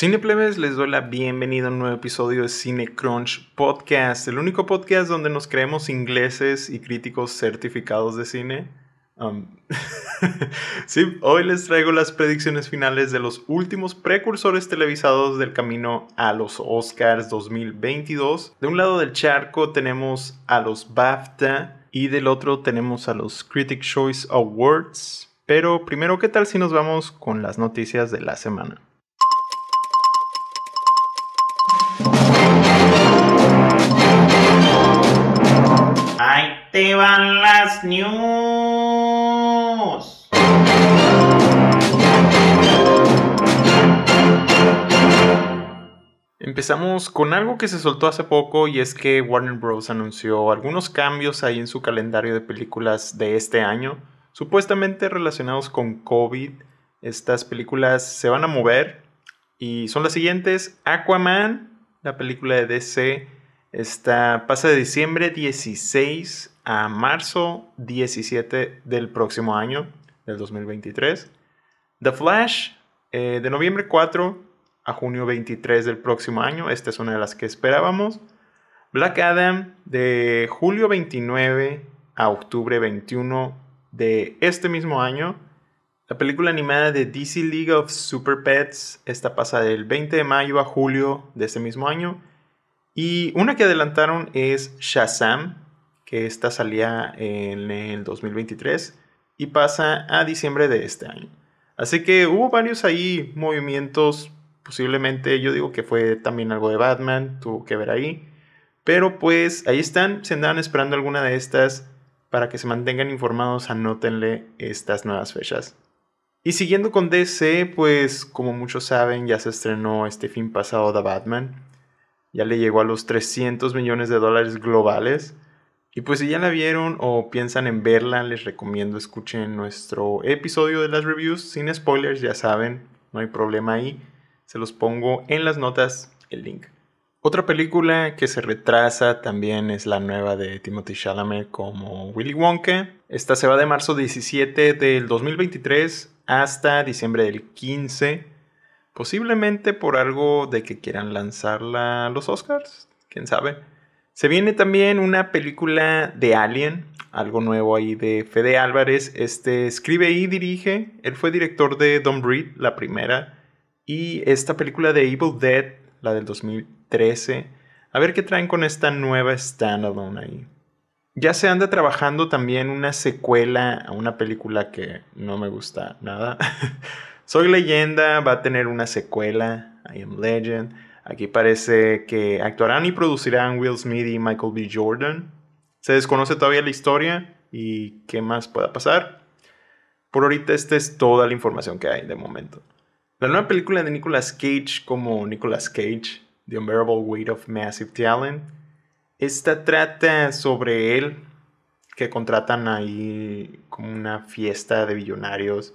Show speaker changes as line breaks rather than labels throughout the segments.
Cineplebes, les doy la bienvenida a un nuevo episodio de Cine Crunch Podcast, el único podcast donde nos creemos ingleses y críticos certificados de cine. Um, sí, hoy les traigo las predicciones finales de los últimos precursores televisados del camino a los Oscars 2022. De un lado del charco tenemos a los BAFTA y del otro tenemos a los Critic Choice Awards. Pero primero, ¿qué tal si nos vamos con las noticias de la semana?
Te van las news.
Empezamos con algo que se soltó hace poco y es que Warner Bros. anunció algunos cambios ahí en su calendario de películas de este año, supuestamente relacionados con COVID. Estas películas se van a mover y son las siguientes. Aquaman, la película de DC, está, pasa de diciembre 16 a marzo 17 del próximo año, del 2023. The Flash, eh, de noviembre 4 a junio 23 del próximo año. Esta es una de las que esperábamos. Black Adam, de julio 29 a octubre 21 de este mismo año. La película animada de DC League of Super Pets, esta pasa del 20 de mayo a julio de este mismo año. Y una que adelantaron es Shazam, que esta salía en el 2023 y pasa a diciembre de este año. Así que hubo varios ahí movimientos, posiblemente yo digo que fue también algo de Batman, tuvo que ver ahí. Pero pues ahí están, si andaban esperando alguna de estas, para que se mantengan informados, anótenle estas nuevas fechas. Y siguiendo con DC, pues como muchos saben, ya se estrenó este fin pasado The Batman. Ya le llegó a los 300 millones de dólares globales. Y pues si ya la vieron o piensan en verla, les recomiendo escuchen nuestro episodio de las reviews sin spoilers, ya saben, no hay problema ahí. Se los pongo en las notas el link. Otra película que se retrasa también es la nueva de Timothy Chalamet como Willy Wonka. Esta se va de marzo 17 del 2023 hasta diciembre del 15. Posiblemente por algo de que quieran lanzarla a los Oscars, quién sabe. Se viene también una película de Alien, algo nuevo ahí de Fede Álvarez. Este escribe y dirige. Él fue director de Don't Breed, la primera. Y esta película de Evil Dead, la del 2013. A ver qué traen con esta nueva standalone ahí. Ya se anda trabajando también una secuela a una película que no me gusta nada. Soy leyenda, va a tener una secuela, I Am Legend. Aquí parece que actuarán y producirán Will Smith y Michael B. Jordan. Se desconoce todavía la historia y qué más pueda pasar. Por ahorita esta es toda la información que hay de momento. La nueva película de Nicolas Cage como Nicolas Cage, The Unbearable Weight of Massive Talent, esta trata sobre él que contratan ahí como una fiesta de billonarios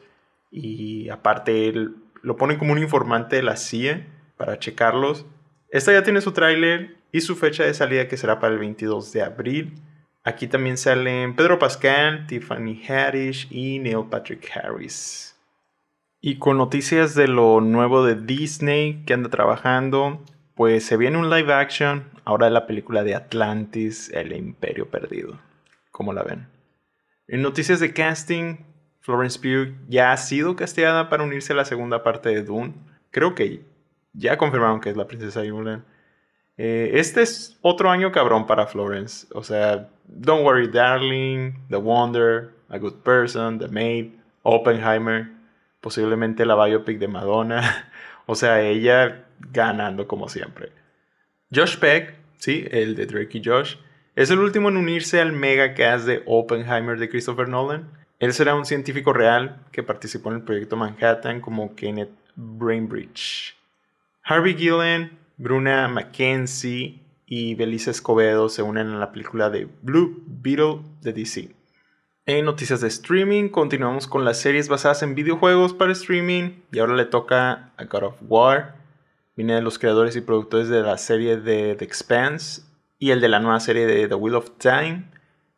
y aparte él lo ponen como un informante de la CIA para checarlos. Esta ya tiene su tráiler y su fecha de salida que será para el 22 de abril. Aquí también salen Pedro Pascal, Tiffany Haddish y Neil Patrick Harris. Y con noticias de lo nuevo de Disney que anda trabajando, pues se viene un live action ahora de la película de Atlantis, El Imperio Perdido. ¿Cómo la ven? En noticias de casting, Florence Pugh ya ha sido castigada para unirse a la segunda parte de Dune. Creo que ya confirmaron que es la princesa Yulen. Eh, este es otro año cabrón para Florence. O sea, Don't Worry Darling, The Wonder, A Good Person, The Maid, Oppenheimer, posiblemente la biopic de Madonna. o sea, ella ganando como siempre. Josh Peck, sí, el de Drake y Josh, es el último en unirse al mega cast de Oppenheimer de Christopher Nolan. Él será un científico real que participó en el proyecto Manhattan como Kenneth Brainbridge. Harvey Gillen, Bruna Mackenzie y Belisa Escobedo se unen a la película de Blue Beetle de DC. En noticias de streaming, continuamos con las series basadas en videojuegos para streaming y ahora le toca a God of War. Viene de los creadores y productores de la serie de The Expanse y el de la nueva serie de The Wheel of Time.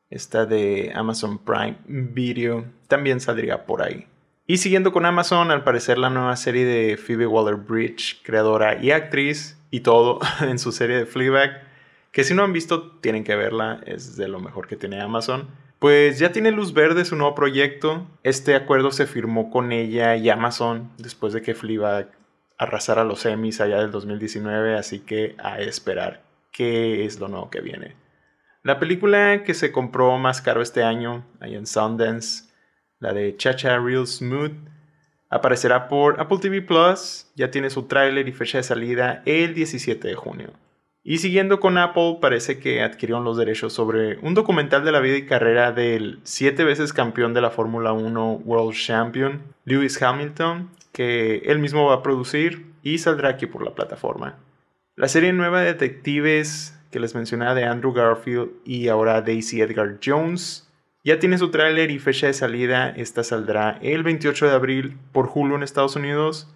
Esta de Amazon Prime Video también saldría por ahí. Y siguiendo con Amazon, al parecer la nueva serie de Phoebe Waller-Bridge, creadora y actriz, y todo en su serie de Fleabag, que si no han visto tienen que verla, es de lo mejor que tiene Amazon. Pues ya tiene luz verde su nuevo proyecto. Este acuerdo se firmó con ella y Amazon después de que Fleabag arrasara los Emmys allá del 2019, así que a esperar qué es lo nuevo que viene. La película que se compró más caro este año, ahí en Sundance, la de Chacha Real Smooth, aparecerá por Apple TV Plus, ya tiene su tráiler y fecha de salida el 17 de junio. Y siguiendo con Apple, parece que adquirieron los derechos sobre un documental de la vida y carrera del siete veces campeón de la Fórmula 1 World Champion, Lewis Hamilton, que él mismo va a producir y saldrá aquí por la plataforma. La serie nueva de detectives que les mencionaba de Andrew Garfield y ahora Daisy Edgar Jones ya tiene su tráiler y fecha de salida. Esta saldrá el 28 de abril por Hulu en Estados Unidos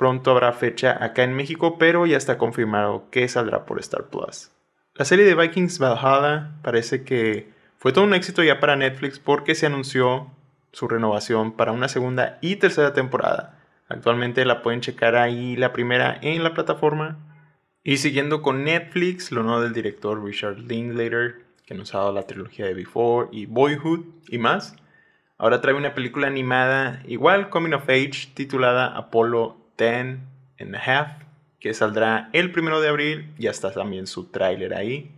Pronto habrá fecha acá en México, pero ya está confirmado que saldrá por Star Plus. La serie de Vikings Valhalla parece que fue todo un éxito ya para Netflix porque se anunció su renovación para una segunda y tercera temporada. Actualmente la pueden checar ahí la primera en la plataforma. Y siguiendo con Netflix, lo nuevo del director Richard Linklater, que nos ha dado la trilogía de Before y Boyhood y más. Ahora trae una película animada igual, Coming of Age, titulada Apollo Ten and a Half, que saldrá el primero de abril. Ya está también su tráiler ahí.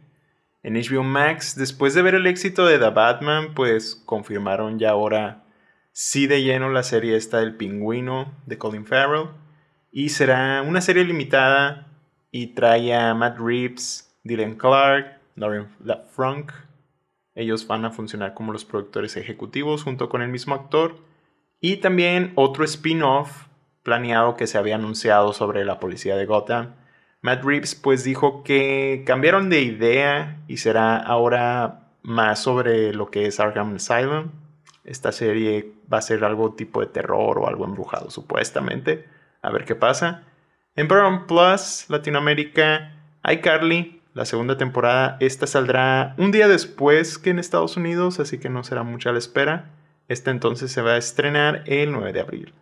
En HBO Max, después de ver el éxito de The Batman, pues confirmaron ya ahora sí de lleno la serie esta del pingüino de Colin Farrell. Y será una serie limitada y trae a Matt Reeves, Dylan Clark, Lauren Frank. Ellos van a funcionar como los productores ejecutivos junto con el mismo actor. Y también otro spin-off planeado que se había anunciado sobre la policía de Gotham. Matt Reeves pues dijo que cambiaron de idea y será ahora más sobre lo que es Arkham Asylum. Esta serie va a ser algo tipo de terror o algo embrujado supuestamente. A ver qué pasa. En Paramount Plus Latinoamérica, iCarly, la segunda temporada, esta saldrá un día después que en Estados Unidos, así que no será mucha la espera. Esta entonces se va a estrenar el 9 de abril.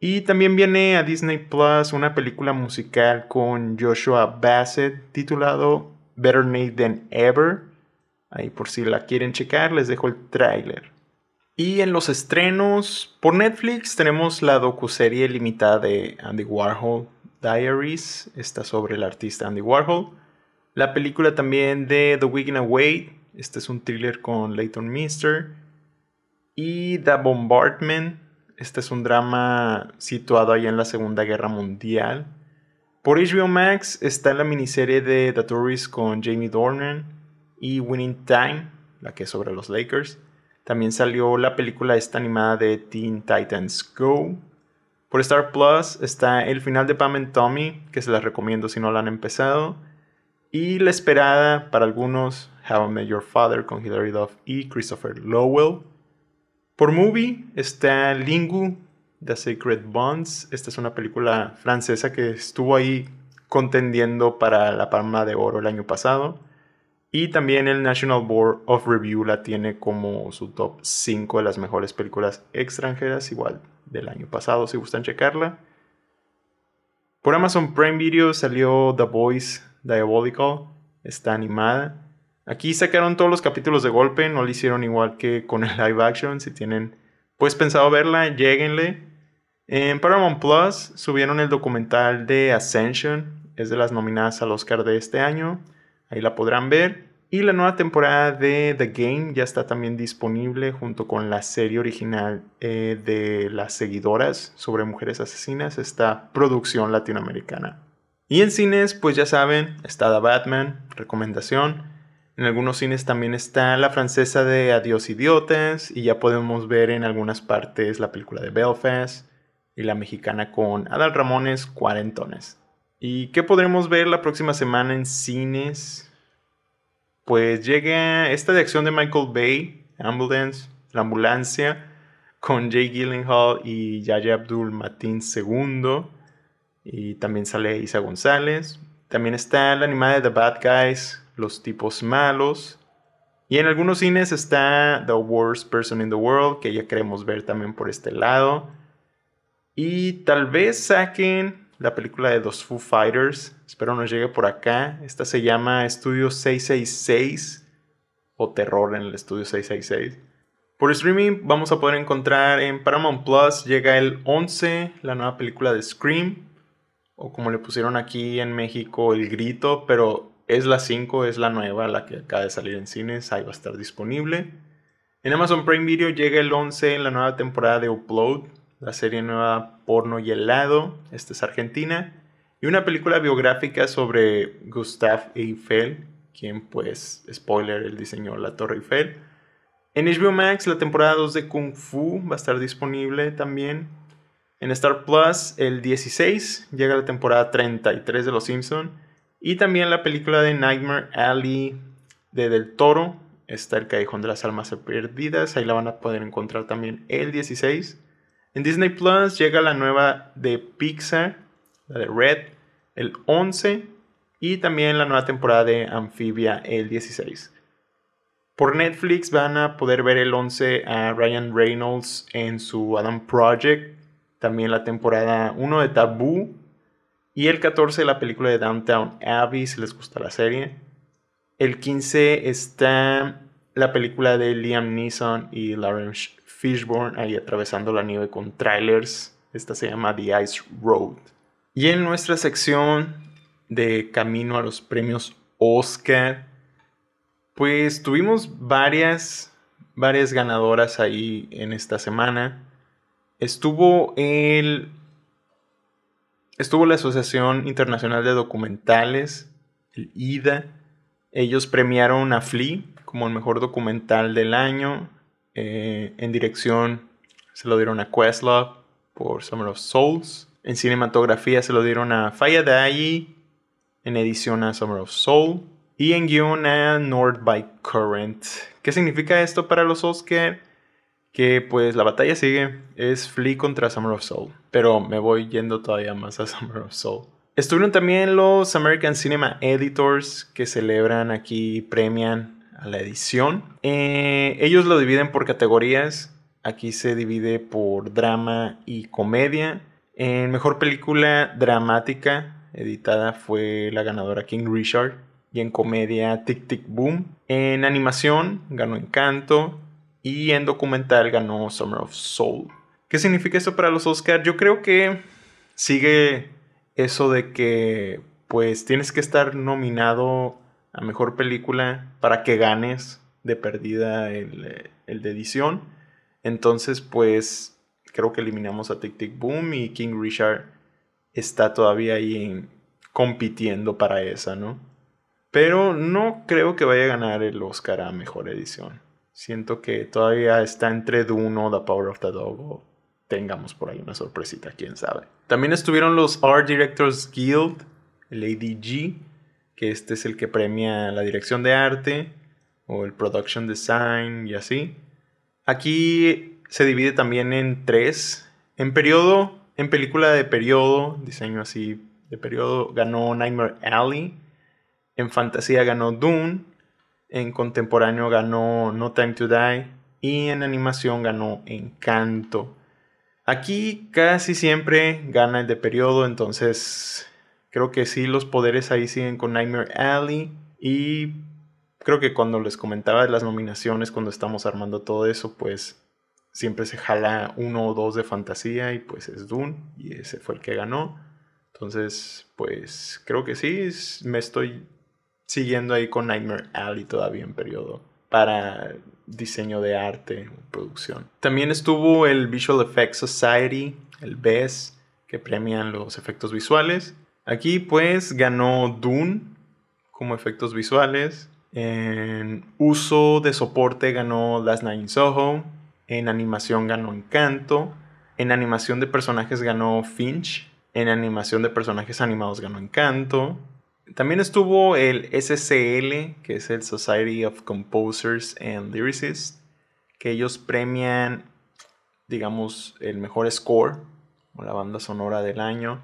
Y también viene a Disney Plus una película musical con Joshua Bassett titulado Better Nate Than Ever. Ahí por si la quieren checar, les dejo el tráiler. Y en los estrenos por Netflix tenemos la docuserie limitada de Andy Warhol Diaries, está sobre el artista Andy Warhol. La película también de The Weekend Away, este es un thriller con Leighton Mister. Y The Bombardment, este es un drama situado ahí en la Segunda Guerra Mundial. Por HBO Max está la miniserie de The Tourist con Jamie Dornan y Winning Time, la que es sobre los Lakers. También salió la película esta animada de Teen Titans Go. Por Star Plus está el final de Pam and Tommy, que se las recomiendo si no la han empezado. Y la esperada para algunos, How I Met Your Father con Hilary Duff y Christopher Lowell. Por movie está Lingu, The Sacred Bonds. Esta es una película francesa que estuvo ahí contendiendo para la Palma de Oro el año pasado. Y también el National Board of Review la tiene como su top 5 de las mejores películas extranjeras, igual del año pasado, si gustan checarla. Por Amazon Prime Video salió The Voice Diabolical, está animada. Aquí sacaron todos los capítulos de golpe, no lo hicieron igual que con el live action. Si tienen pues pensado verla, lleguenle. En Paramount Plus subieron el documental de Ascension, es de las nominadas al Oscar de este año. Ahí la podrán ver. Y la nueva temporada de The Game ya está también disponible junto con la serie original eh, de las seguidoras sobre mujeres asesinas, esta producción latinoamericana. Y en cines, pues ya saben, está The Batman, recomendación. En algunos cines también está la francesa de Adiós Idiotas y ya podemos ver en algunas partes la película de Belfast y la mexicana con Adal Ramones Cuarentones. ¿Y qué podremos ver la próxima semana en cines? Pues llega esta de acción de Michael Bay, Ambulance, La Ambulancia, con Jay Gyllenhaal y Yaya Abdul Matin II. Y también sale Isa González. También está la animada de The Bad Guys, los tipos malos. Y en algunos cines está The Worst Person in the World, que ya queremos ver también por este lado. Y tal vez saquen la película de los Foo Fighters. Espero nos llegue por acá. Esta se llama Estudio 666 o Terror en el Estudio 666. Por streaming vamos a poder encontrar en Paramount Plus, llega el 11, la nueva película de Scream, o como le pusieron aquí en México, El Grito, pero es la 5, es la nueva, la que acaba de salir en cines, ahí va a estar disponible. En Amazon Prime Video llega el 11, la nueva temporada de Upload, la serie nueva Porno y Helado, esta es Argentina, y una película biográfica sobre Gustave Eiffel, quien pues, spoiler, él diseñó la Torre Eiffel. En HBO Max la temporada 2 de Kung Fu va a estar disponible también. En Star Plus el 16 llega la temporada 33 de Los Simpson y también la película de Nightmare Alley de Del Toro. Está el Callejón de las Almas Perdidas, ahí la van a poder encontrar también el 16. En Disney Plus llega la nueva de Pixar, la de Red, el 11 y también la nueva temporada de Amphibia el 16. Por Netflix van a poder ver el 11 a Ryan Reynolds en su Adam Project, también la temporada 1 de Taboo y el 14 la película de Downtown Abbey si les gusta la serie. El 15 está la película de Liam Neeson y Lawrence Fishburne ahí atravesando la nieve con trailers. Esta se llama The Ice Road. Y en nuestra sección de camino a los premios Oscar pues tuvimos varias, varias ganadoras ahí en esta semana. Estuvo el. Estuvo la Asociación Internacional de Documentales, el IDA. Ellos premiaron a Flea como el mejor documental del año. Eh, en dirección se lo dieron a Questlove por Summer of Souls. En cinematografía se lo dieron a Fayadai. En edición a Summer of Soul y en guion a North by Current. ¿Qué significa esto para los Oscar? Que pues la batalla sigue, es Flea contra Summer of Soul, pero me voy yendo todavía más a Summer of Soul. Estuvieron también los American Cinema Editors que celebran aquí, premian a la edición. Eh, ellos lo dividen por categorías. Aquí se divide por drama y comedia. En mejor película dramática editada fue la ganadora King Richard y en comedia Tic Tic Boom. En animación ganó Encanto y en documental ganó Summer of Soul. ¿Qué significa esto para los Oscars? Yo creo que sigue eso de que pues tienes que estar nominado a mejor película para que ganes de perdida el, el de edición. Entonces pues creo que eliminamos a Tic Tic Boom y King Richard está todavía ahí compitiendo para esa, ¿no? Pero no creo que vaya a ganar el Oscar a Mejor Edición. Siento que todavía está entre Dune o The Power of the Dog o tengamos por ahí una sorpresita, quién sabe. También estuvieron los Art Directors Guild, el ADG, que este es el que premia la dirección de arte o el production design y así. Aquí se divide también en tres. En periodo, en película de periodo, diseño así de periodo, ganó Nightmare Alley en fantasía ganó Dune. En contemporáneo ganó No Time to Die. Y en animación ganó Encanto. Aquí casi siempre gana el de periodo. Entonces creo que sí, los poderes ahí siguen con Nightmare Alley. Y creo que cuando les comentaba de las nominaciones, cuando estamos armando todo eso, pues siempre se jala uno o dos de fantasía y pues es Dune y ese fue el que ganó. Entonces, pues creo que sí, me estoy siguiendo ahí con Nightmare Alley todavía en periodo para diseño de arte producción. También estuvo el Visual Effects Society, el BES, que premian los efectos visuales. Aquí pues ganó Dune como efectos visuales. En uso de soporte ganó Last Night in Soho. En animación ganó Encanto. En animación de personajes ganó Finch. En animación de personajes animados ganó Encanto. También estuvo el SCL, que es el Society of Composers and Lyricists, que ellos premian, digamos, el mejor score o la banda sonora del año.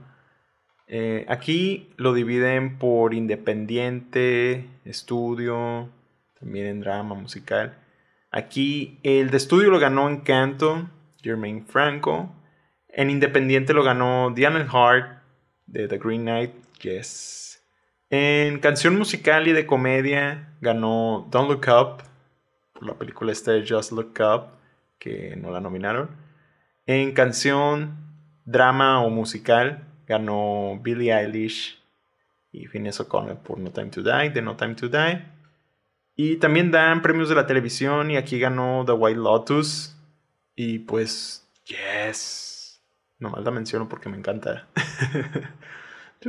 Eh, aquí lo dividen por independiente, estudio, también en drama musical. Aquí el de estudio lo ganó Encanto, Jermaine Franco. En Independiente lo ganó Diana Hart de The Green Knight, yes. En canción musical y de comedia ganó Don't Look Up por la película esta de Just Look Up, que no la nominaron. En canción, drama o musical ganó Billie Eilish y Phineas O'Connor por No Time to Die, de No Time to Die. Y también dan premios de la televisión y aquí ganó The White Lotus. Y pues, yes. Nomás la menciono porque me encanta.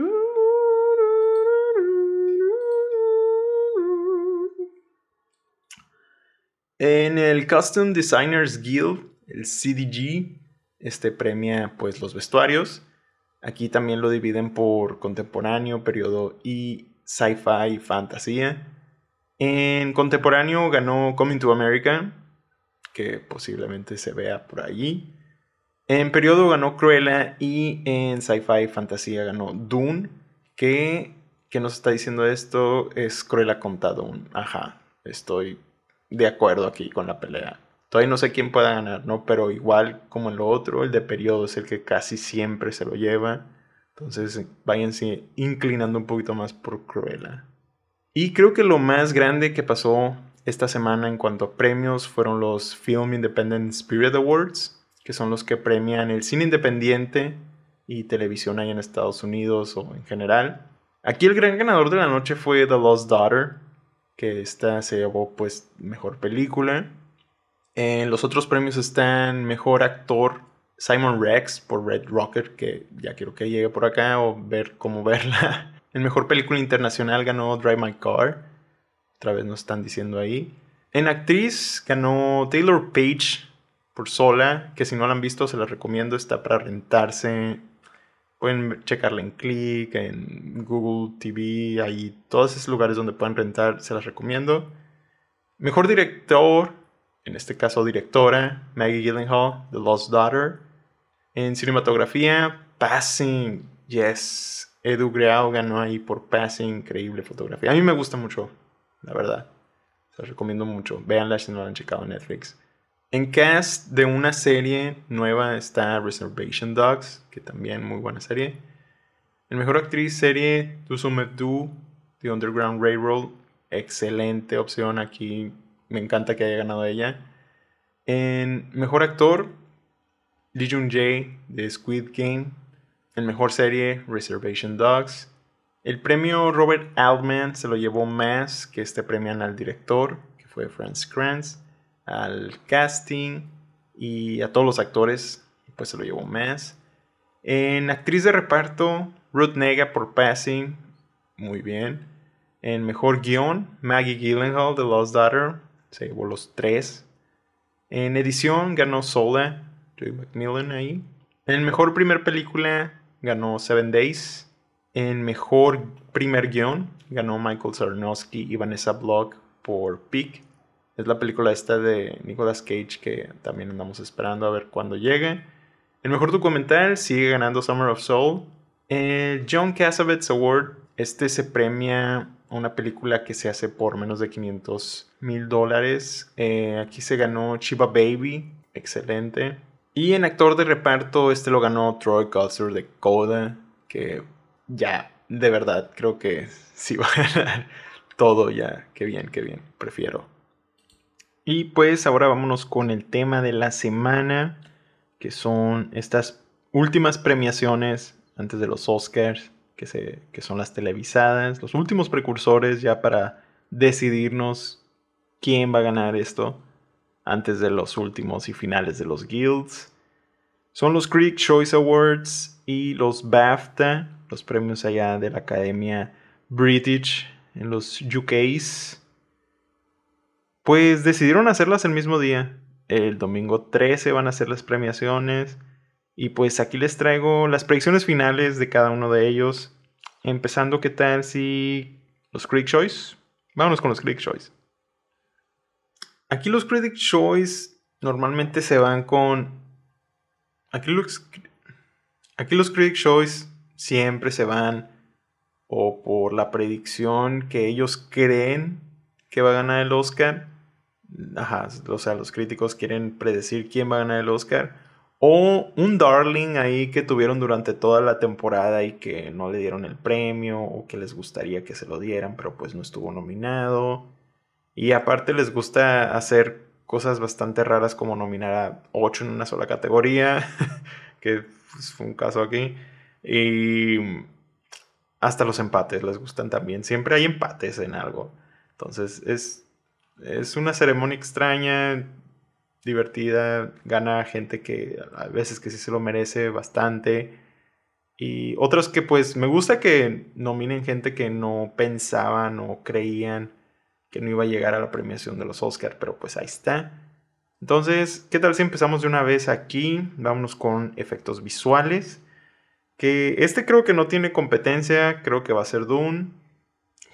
en el Custom Designers Guild, el CDG, este premia pues los vestuarios. Aquí también lo dividen por contemporáneo, periodo y sci-fi y fantasía. En contemporáneo ganó Coming to America, que posiblemente se vea por allí. En periodo ganó Cruella y en sci-fi y fantasía ganó Dune, que, que nos está diciendo esto es Cruella contra Dune. Ajá, estoy de acuerdo aquí con la pelea. Todavía no sé quién pueda ganar, ¿no? Pero igual como en lo otro, el de periodo es el que casi siempre se lo lleva. Entonces váyanse inclinando un poquito más por Cruella. Y creo que lo más grande que pasó esta semana en cuanto a premios fueron los Film Independent Spirit Awards, que son los que premian el cine independiente y televisión ahí en Estados Unidos o en general. Aquí el gran ganador de la noche fue The Lost Daughter, que esta se llevó pues mejor película. En los otros premios están Mejor Actor Simon Rex por Red Rocket, que ya quiero que llegue por acá o ver cómo verla. En Mejor Película Internacional ganó Drive My Car. Otra vez nos están diciendo ahí. En Actriz ganó Taylor Page por Sola, que si no la han visto se la recomiendo, está para rentarse. Pueden checarla en Click, en Google TV, ahí todos esos lugares donde pueden rentar, se las recomiendo. Mejor director en este caso directora, Maggie Gyllenhaal, The Lost Daughter. En cinematografía, Passing, yes. Edu Greau ganó ahí por Passing, increíble fotografía. A mí me gusta mucho, la verdad. Se los recomiendo mucho. Veanla si no la han checado en Netflix. En cast de una serie nueva está Reservation Dogs, que también muy buena serie. En mejor actriz serie, Sume Du, The Underground Railroad. Excelente opción aquí me encanta que haya ganado ella. En mejor actor, Lee Jung Jae de Squid Game. En mejor serie, Reservation Dogs. El premio Robert Altman se lo llevó más que este premio al director, que fue Franz Kranz, al casting y a todos los actores, pues se lo llevó más. En actriz de reparto, Ruth Nega por Passing, muy bien. En mejor guion, Maggie Gyllenhaal de Lost Daughter, se llevó los tres. En edición ganó Sola, Joey Macmillan ahí. En mejor primer película ganó Seven Days. En mejor primer guion ganó Michael Sarnowski y Vanessa Block por Peak. Es la película esta de Nicolas Cage que también andamos esperando a ver cuándo llegue. El mejor documental sigue ganando Summer of Soul. El John Cassavetes Award, este se premia una película que se hace por menos de 500 mil dólares. Eh, aquí se ganó Chiba Baby, excelente. Y en actor de reparto, este lo ganó Troy Custer de Coda, que ya, de verdad, creo que sí va a ganar todo ya. Qué bien, qué bien, prefiero. Y pues ahora vámonos con el tema de la semana, que son estas últimas premiaciones antes de los Oscars que, se, que son las televisadas, los últimos precursores ya para decidirnos quién va a ganar esto antes de los últimos y finales de los guilds. Son los Critic Choice Awards y los BAFTA, los premios allá de la Academia British en los UKs. Pues decidieron hacerlas el mismo día. El domingo 13 van a ser las premiaciones. Y pues aquí les traigo las predicciones finales de cada uno de ellos. Empezando, ¿qué tal si los Critic Choice? Vámonos con los Critic Choice. Aquí los Critic Choice normalmente se van con... Aquí los, aquí los Critic Choice siempre se van o por la predicción que ellos creen que va a ganar el Oscar. Ajá, o sea, los críticos quieren predecir quién va a ganar el Oscar O un darling ahí que tuvieron durante toda la temporada y que no le dieron el premio o que les gustaría que se lo dieran, pero pues no estuvo nominado. Y aparte les gusta hacer cosas bastante raras como nominar a 8 en una sola categoría, que pues, fue un caso aquí. Y hasta los empates les gustan también. Siempre hay empates en algo. Entonces es, es una ceremonia extraña divertida, gana gente que a veces que sí se lo merece bastante. Y otros que pues me gusta que nominen gente que no pensaban o creían que no iba a llegar a la premiación de los Oscars, pero pues ahí está. Entonces, ¿qué tal si empezamos de una vez aquí? Vámonos con efectos visuales. Que este creo que no tiene competencia, creo que va a ser Dune.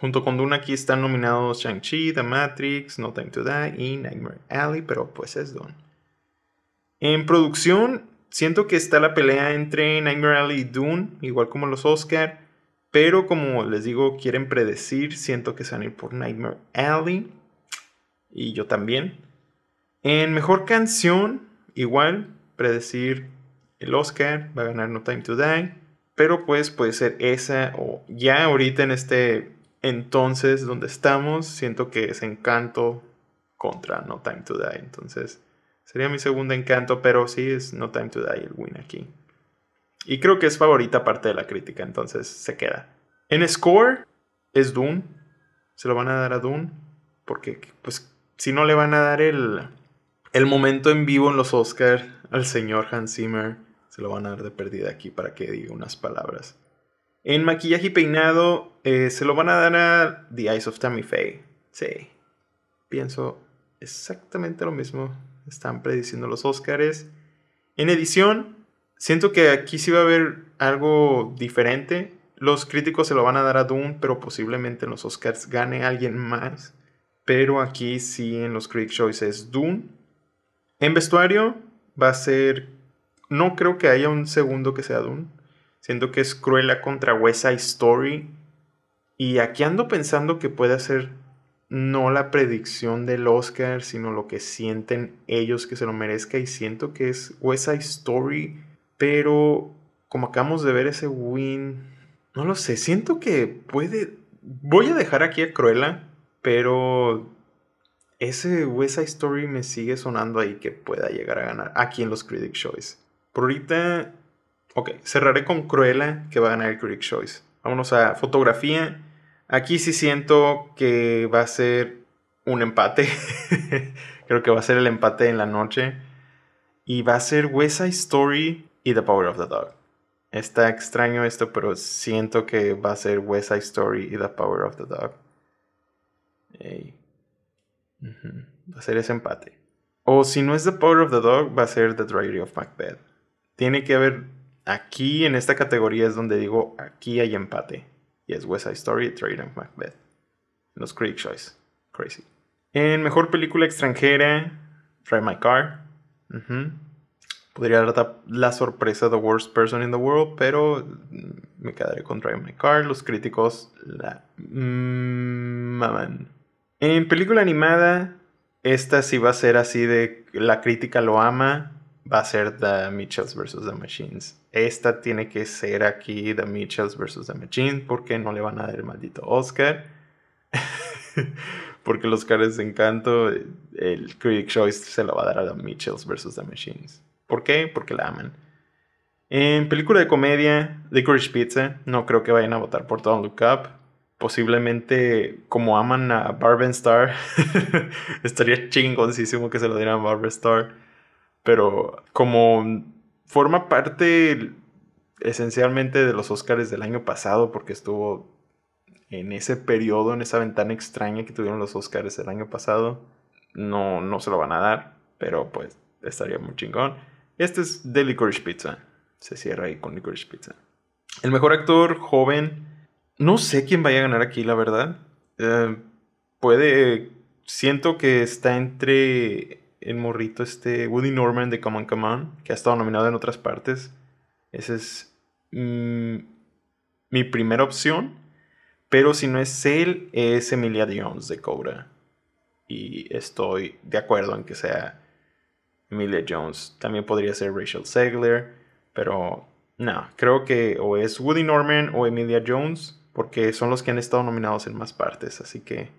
Junto con Dune aquí están nominados Shang-Chi, The Matrix, No Time to Die y Nightmare Alley, pero pues es Dune. En producción, siento que está la pelea entre Nightmare Alley y Dune, igual como los Oscar, pero como les digo, quieren predecir, siento que se van a ir por Nightmare Alley. Y yo también. En mejor canción, igual, predecir el Oscar, va a ganar No Time to Die. Pero pues puede ser esa o ya ahorita en este entonces, donde estamos, siento que es Encanto contra No Time to Die. Entonces, sería mi segundo encanto, pero sí es No Time to Die el win aquí. Y creo que es favorita parte de la crítica, entonces se queda. En score es Dune. Se lo van a dar a Dune. Porque, pues, si no le van a dar el, el momento en vivo en los Oscars al señor Hans Zimmer, se lo van a dar de perdida aquí para que diga unas palabras. En maquillaje y peinado eh, se lo van a dar a The Eyes of Tammy Faye. Sí. Pienso exactamente lo mismo. Están prediciendo los Oscars. En edición, siento que aquí sí va a haber algo diferente. Los críticos se lo van a dar a Dune, pero posiblemente en los Oscars gane alguien más. Pero aquí sí en los Critic Choice es Dune. En vestuario va a ser... No creo que haya un segundo que sea Dune Siento que es Cruella contra West Side Story. Y aquí ando pensando que puede ser no la predicción del Oscar, sino lo que sienten ellos que se lo merezca. Y siento que es West Side Story. Pero como acabamos de ver ese win, no lo sé. Siento que puede. Voy a dejar aquí a Cruella, pero ese West Side Story me sigue sonando ahí que pueda llegar a ganar aquí en los Critic Choice. Por ahorita Ok, cerraré con Cruella, que va a ganar el Critic Choice. Vámonos a fotografía. Aquí sí siento que va a ser un empate. Creo que va a ser el empate en la noche. Y va a ser West Side Story y The Power of the Dog. Está extraño esto, pero siento que va a ser West Side Story y The Power of the Dog. Va a ser ese empate. O si no es The Power of the Dog, va a ser The Diary of Macbeth. Tiene que haber Aquí en esta categoría es donde digo, aquí hay empate. Y es West Side Story, Trade and Macbeth. Los Critic Choice. Crazy. En Mejor Película Extranjera, Drive My Car. Podría dar la sorpresa The Worst Person in the World, pero me quedaré con Drive My Car. Los críticos la maman. En película animada, esta sí va a ser así de la crítica lo ama va a ser The Mitchells vs. The Machines. Esta tiene que ser aquí The Mitchells vs. The Machines porque no le van a dar el maldito Oscar. porque los caras de encanto, el Critic Choice se lo va a dar a The Mitchells vs. The Machines. ¿Por qué? Porque la aman. En película de comedia, Licorice Pizza, no creo que vayan a votar por Don't Look Up. Posiblemente, como aman a Barben Star, estaría chingoncísimo que se lo dieran a Barben Star pero como forma parte esencialmente de los Oscars del año pasado, porque estuvo en ese periodo, en esa ventana extraña que tuvieron los Oscars el año pasado, no, no se lo van a dar, pero pues estaría muy chingón. Este es de Licorice Pizza, se cierra ahí con Licorice Pizza. El mejor actor joven, no sé quién vaya a ganar aquí, la verdad. Eh, puede, siento que está entre el morrito este Woody Norman de Come On Come On, que ha estado nominado en otras partes. Esa es mm, mi primera opción. Pero si no es él, es Emilia Jones de Cobra. Y estoy de acuerdo en que sea Emilia Jones. También podría ser Rachel Segler, pero no, creo que o es Woody Norman o Emilia Jones, porque son los que han estado nominados en más partes, así que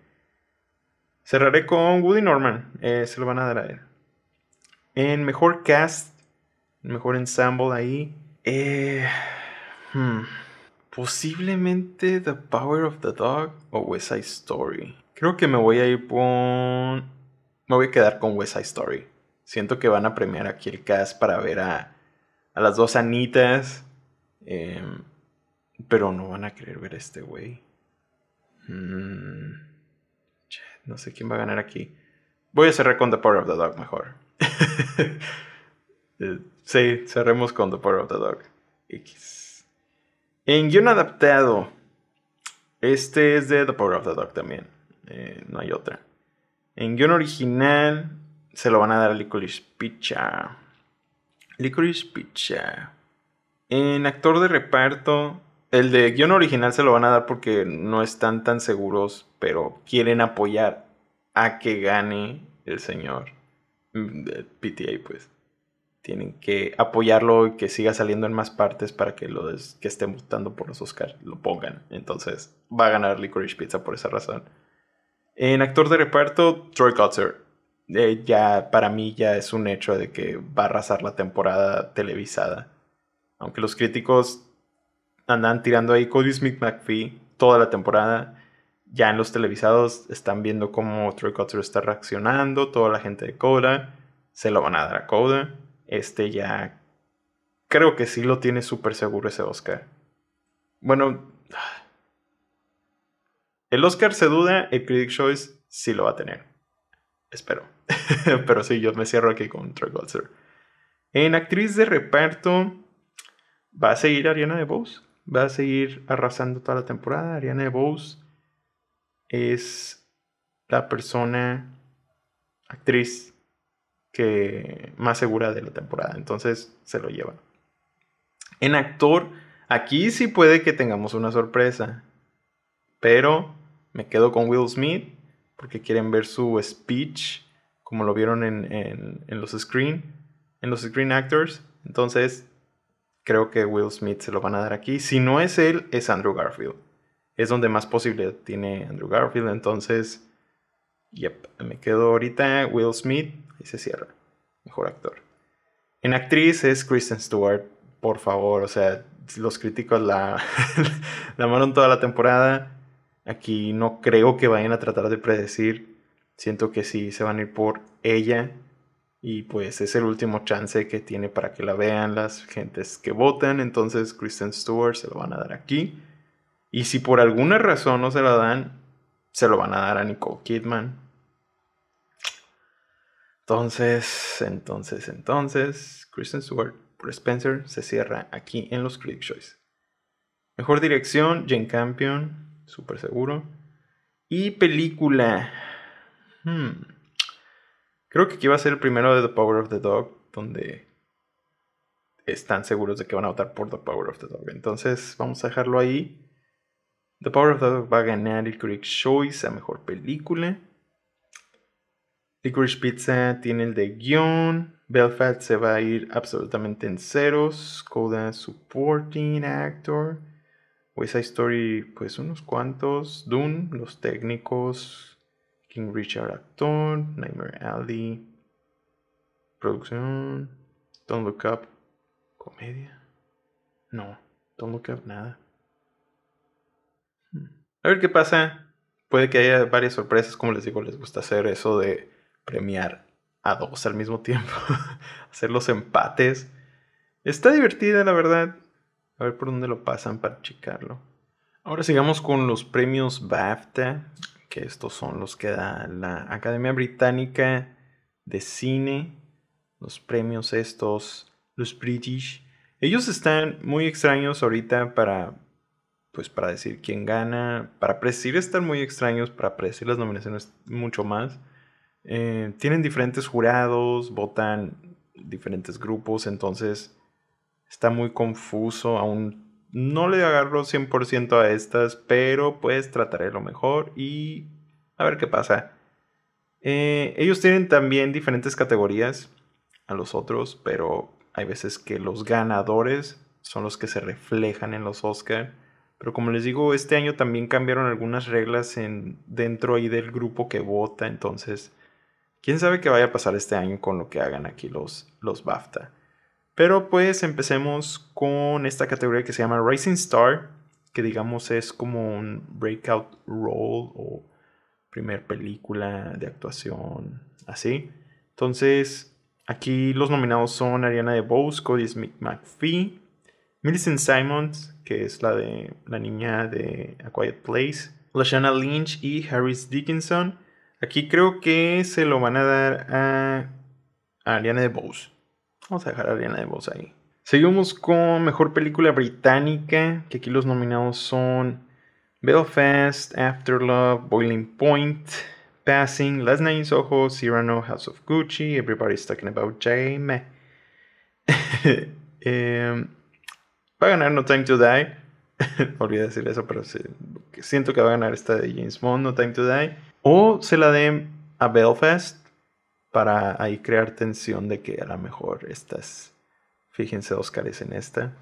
cerraré con Woody Norman, eh, se lo van a dar a él. En mejor cast, mejor ensemble ahí, eh, hmm, posiblemente The Power of the Dog o West Side Story. Creo que me voy a ir por... Me voy a quedar con West Side Story. Siento que van a premiar aquí el cast para ver a, a las dos Anitas. Em, pero no van a querer ver a este güey. Mm, no sé quién va a ganar aquí. Voy a cerrar con The Power of the Dog mejor. Eh, sí, cerremos con The Power of the Dog. X. En guion adaptado. Este es de The Power of the Dog también. Eh, no hay otra. En guion original se lo van a dar a Licorice Pizza. Licorice Pizza. En actor de reparto, el de guion original se lo van a dar porque no están tan seguros, pero quieren apoyar a que gane el señor mm, PTA, pues. Tienen que apoyarlo y que siga saliendo en más partes para que los que estén votando por los Oscars lo pongan. Entonces, va a ganar Licorice Pizza por esa razón. En actor de reparto, Troy Kotzer. Eh, ya para mí ya es un hecho de que va a arrasar la temporada televisada. Aunque los críticos andan tirando ahí Cody Smith McPhee toda la temporada. Ya en los televisados están viendo cómo Troy Kotzer está reaccionando. Toda la gente de Coda se lo van a dar a Coda. Este ya creo que sí lo tiene súper seguro ese Oscar. Bueno, el Oscar se duda, el Critic Choice sí lo va a tener. Espero. Pero sí, yo me cierro aquí con Troy Kotzer. En actriz de reparto, va a seguir Ariana DeBose. Va a seguir arrasando toda la temporada. Ariana DeBose es la persona, actriz, que más segura de la temporada. Entonces se lo lleva. En actor, aquí sí puede que tengamos una sorpresa. Pero me quedo con Will Smith porque quieren ver su speech como lo vieron en, en, los screen, en los screen actors. Entonces, creo que Will Smith se lo van a dar aquí. Si no es él, es Andrew Garfield. Es donde más posible tiene Andrew Garfield. Entonces, yep, me quedo ahorita Will Smith y se cierra. Mejor actor. En actriz es Kristen Stewart, por favor. O sea, los críticos la, la amaron toda la temporada. Aquí no creo que vayan a tratar de predecir Siento que sí se van a ir por ella y pues es el último chance que tiene para que la vean las gentes que votan. Entonces Kristen Stewart se lo van a dar aquí. Y si por alguna razón no se la dan, se lo van a dar a Nicole Kidman. Entonces, entonces, entonces, Kristen Stewart por Spencer se cierra aquí en los Critic Choice. Mejor dirección, Jane Campion, súper seguro. Y película. Hmm. Creo que aquí va a ser el primero de The Power of the Dog, donde están seguros de que van a votar por The Power of the Dog. Entonces vamos a dejarlo ahí. The Power of the Dog va a ganar el Critic Choice a Mejor Película. Licorice Pizza tiene el de guion. Belfast se va a ir absolutamente en ceros. Coda Supporting Actor. West Side Story, pues unos cuantos. Dune, los técnicos. King Richard actor, Nightmare Alley, producción, Don't Look Up, comedia. No, Don't Look Up nada. Hmm. A ver qué pasa. Puede que haya varias sorpresas, como les digo, les gusta hacer eso de premiar a dos al mismo tiempo, hacer los empates. Está divertida, la verdad. A ver por dónde lo pasan para checarlo. Ahora sigamos con los premios BAFTA que estos son los que da la Academia Británica de Cine, los premios estos, los British. Ellos están muy extraños ahorita para, pues para decir quién gana, para predecir están muy extraños, para predecir las nominaciones mucho más. Eh, tienen diferentes jurados, votan diferentes grupos, entonces está muy confuso, aún no le agarro 100% a estas, pero pues trataré lo mejor y a ver qué pasa. Eh, ellos tienen también diferentes categorías. a los otros, pero hay veces que los ganadores son los que se reflejan en los Oscar. Pero como les digo, este año también cambiaron algunas reglas en, dentro ahí del grupo que vota. Entonces, quién sabe qué vaya a pasar este año con lo que hagan aquí los, los BAFTA. Pero pues empecemos con esta categoría que se llama Rising Star, que digamos es como un breakout role o primer película de actuación, así. Entonces, aquí los nominados son Ariana DeBose, Cody Smith McPhee, Millicent Simons, que es la de la niña de A Quiet Place, Lashana Lynch y Harris Dickinson. Aquí creo que se lo van a dar a, Ariana DeBose. Vamos a dejar a Ariana DeBose ahí. Seguimos con mejor película británica, que aquí los nominados son Belfast, After Love, Boiling Point, Passing, Last Night in Soho, Cyrano, House of Gucci, Everybody's Talking About Jamie. eh, Va a ganar No Time to Die. Olvidé decir eso, pero siento que va a ganar esta de James Bond, No Time to Die. O se la den a Belfast para ahí crear tensión de que a lo mejor estas, fíjense, Oscars en esta.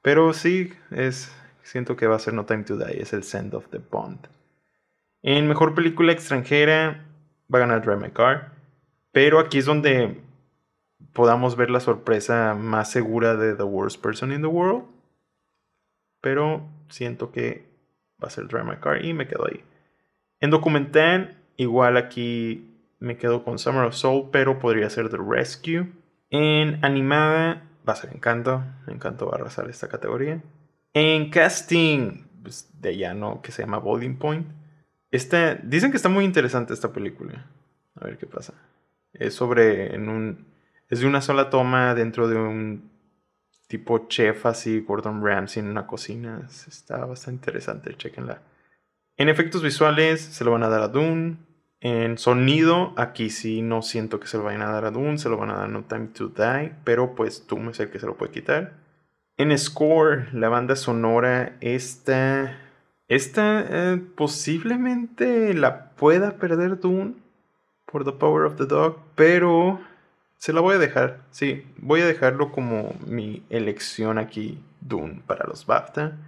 Pero sí, es, siento que va a ser No Time to Die, es el Send of the Bond. En mejor película extranjera va a ganar Drive My Car. Pero aquí es donde podamos ver la sorpresa más segura de The Worst Person in the World pero siento que va a ser Drive My Car y me quedo ahí. En documental, igual aquí me quedo con Summer of Soul, pero podría ser The Rescue. En animada, va a ser Encanto. Encanto va a arrasar esta categoría. En casting, pues, de allá no, que se llama Bowling Point. Este, dicen que está muy interesante esta película. A ver qué pasa. Es sobre en un es de una sola toma dentro de un tipo chef así, Gordon Ramsay en una cocina. Está bastante interesante, chequenla. En efectos visuales se lo van a dar a Dune. En sonido, aquí sí no siento que se lo vayan a dar a Dune, se lo van a dar No Time to Die, pero pues Doom es el que se lo puede quitar. En score, la banda sonora, esta, esta eh, posiblemente la pueda perder Dune por The Power of the Dog, pero se la voy a dejar, sí, voy a dejarlo como mi elección aquí, Dune, para los BAFTA.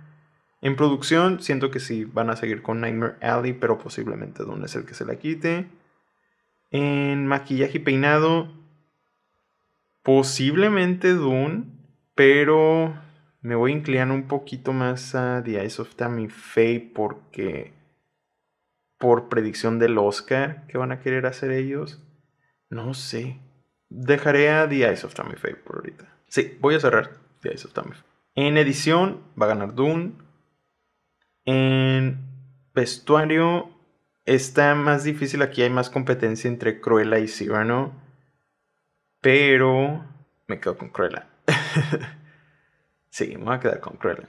En producción, siento que sí van a seguir con Nightmare Alley, pero posiblemente Dune es el que se la quite. En maquillaje y peinado, posiblemente Dune, pero me voy a inclinar un poquito más a The Eyes of Tammy Faye porque por predicción del Oscar que van a querer hacer ellos, no sé. Dejaré a The Eyes of Tammy Faye por ahorita. Sí, voy a cerrar The Eyes of Tammy. En edición va a ganar Dune. En vestuario está más difícil. Aquí hay más competencia entre Cruella y Cyrano. Pero me quedo con Cruella. sí, me voy a quedar con Cruella.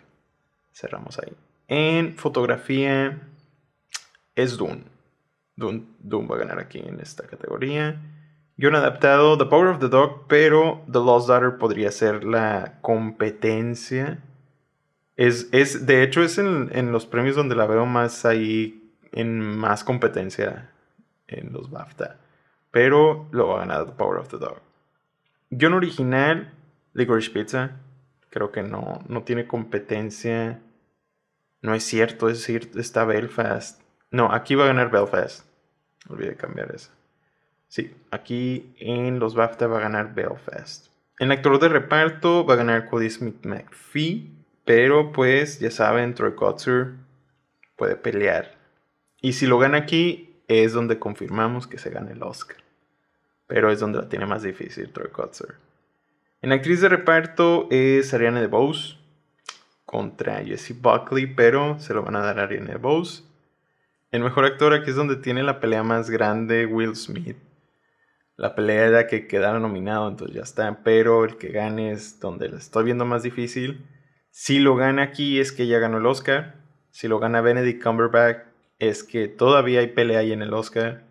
Cerramos ahí. En fotografía es Dune. Dune, Dune va a ganar aquí en esta categoría. He adaptado The Power of the Dog, pero The Lost Daughter podría ser la competencia. Es, es, de hecho, es en, los premios donde la veo más ahí, en más competencia en los BAFTA. Pero lo va a ganar The Power of the Dog. Guión original, Licorice Pizza. Creo que no, no tiene competencia. No es cierto, es decir, está Belfast. No, aquí va a ganar Belfast. Olvidé cambiar eso. Sí, aquí en los BAFTA va a ganar Belfast. En actor de reparto va a ganar Cody Smith McPhee, pero pues ya saben, Troy Kotzer puede pelear. Y si lo gana aquí, es donde confirmamos que se gana el Oscar. Pero es donde la tiene más difícil Troy Kotzer. En actriz de reparto es Ariana DeBose contra Jessie Buckley, pero se lo van a dar a Ariana DeBose. El mejor actor aquí es donde tiene la pelea más grande, Will Smith la pelea era que quedara nominado, entonces ya está. Pero el que gane es donde lo estoy viendo más difícil. Si lo gana aquí es que ya ganó el Oscar. Si lo gana Benedict Cumberbatch es que todavía hay pelea ahí en el Oscar.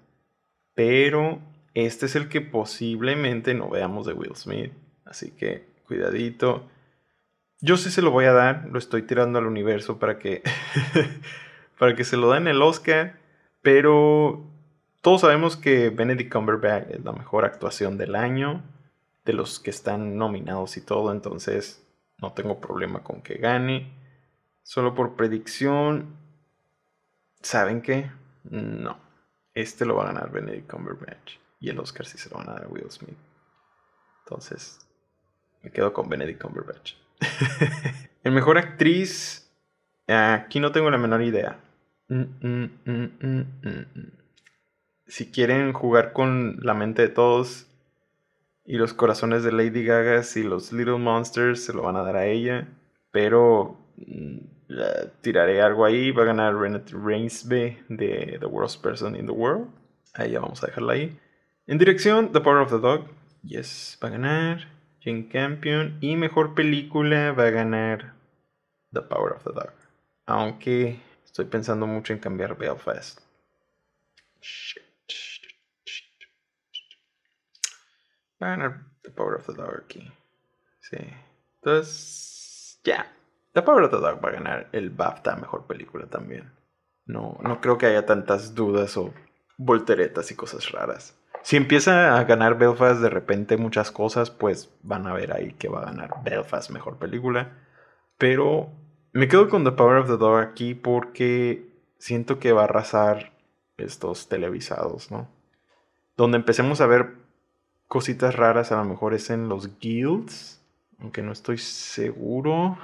Pero este es el que posiblemente no veamos de Will Smith. Así que cuidadito. Yo sí se lo voy a dar. Lo estoy tirando al universo para que, para que se lo den el Oscar. Pero todos sabemos que Benedict Cumberbatch es la mejor actuación del año. de los que están nominados y todo, entonces no tengo problema con que gane. Solo por predicción, ¿saben qué? No, este lo va a ganar Benedict Cumberbatch y el Oscar sí se lo van a dar a Will Smith. Entonces, me quedo con Benedict Cumberbatch. el mejor actriz, aquí no tengo la menor idea. Mm, mm, mm, si quieren jugar con la mente de todos y los corazones de Lady Gaga y los Little Monsters, se lo van a dar a ella. Pero tiraré algo ahí. Va a ganar Renate Reinsbe de The Worst Person in the World. Ahí ya vamos a dejarla ahí. En dirección, The Power of the Dog. Yes, va a ganar. Jane Campion. Y mejor película va a ganar The Power of the Dog. Aunque estoy pensando mucho en cambiar Belfast. Shit. Ganar The Power of the Dog aquí. Sí. Entonces, ya. The Power of the Dog va a ganar el BAFTA Mejor Película también. No, no creo que haya tantas dudas o volteretas y cosas raras. Si empieza a ganar Belfast de repente muchas cosas, pues van a ver ahí que va a ganar Belfast Mejor Película. Pero me quedo con The Power of the Dog aquí porque siento que va a arrasar estos televisados, ¿no? Donde empecemos a ver cositas raras, a lo mejor es en los guilds, aunque no estoy seguro.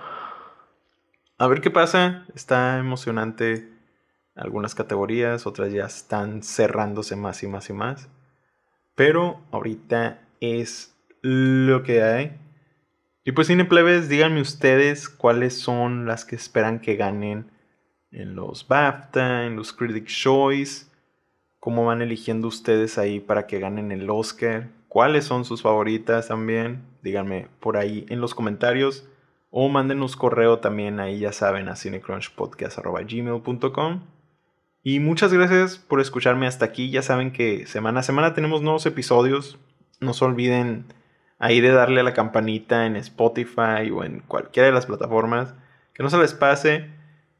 A ver qué pasa, está emocionante algunas categorías, otras ya están cerrándose más y más y más. Pero ahorita es lo que hay. Y pues cine plebes, díganme ustedes cuáles son las que esperan que ganen en los BAFTA, en los Critics Choice, cómo van eligiendo ustedes ahí para que ganen el Oscar, cuáles son sus favoritas también, díganme por ahí en los comentarios o mándenos correo también ahí ya saben a cinecrunchpodcast.gmail.com y muchas gracias por escucharme hasta aquí. Ya saben que semana a semana tenemos nuevos episodios. No se olviden ahí de darle a la campanita en Spotify o en cualquiera de las plataformas. Que no se les pase.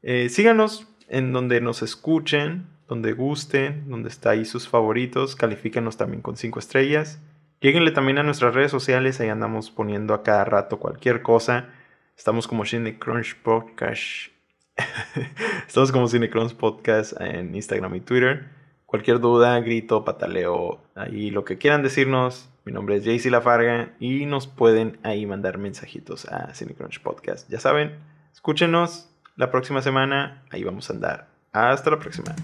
Eh, síganos en donde nos escuchen, donde gusten, donde está ahí sus favoritos. Califíquenos también con 5 estrellas. Lleguenle también a nuestras redes sociales. Ahí andamos poniendo a cada rato cualquier cosa. Estamos como Cine Crunch Podcast Estamos como Cinecrons Podcast en Instagram y Twitter. Cualquier duda, grito, pataleo, ahí lo que quieran decirnos. Mi nombre es Jaycee Lafarga y nos pueden ahí mandar mensajitos a Cinecrunch Podcast. Ya saben, escúchenos la próxima semana. Ahí vamos a andar. Hasta la próxima.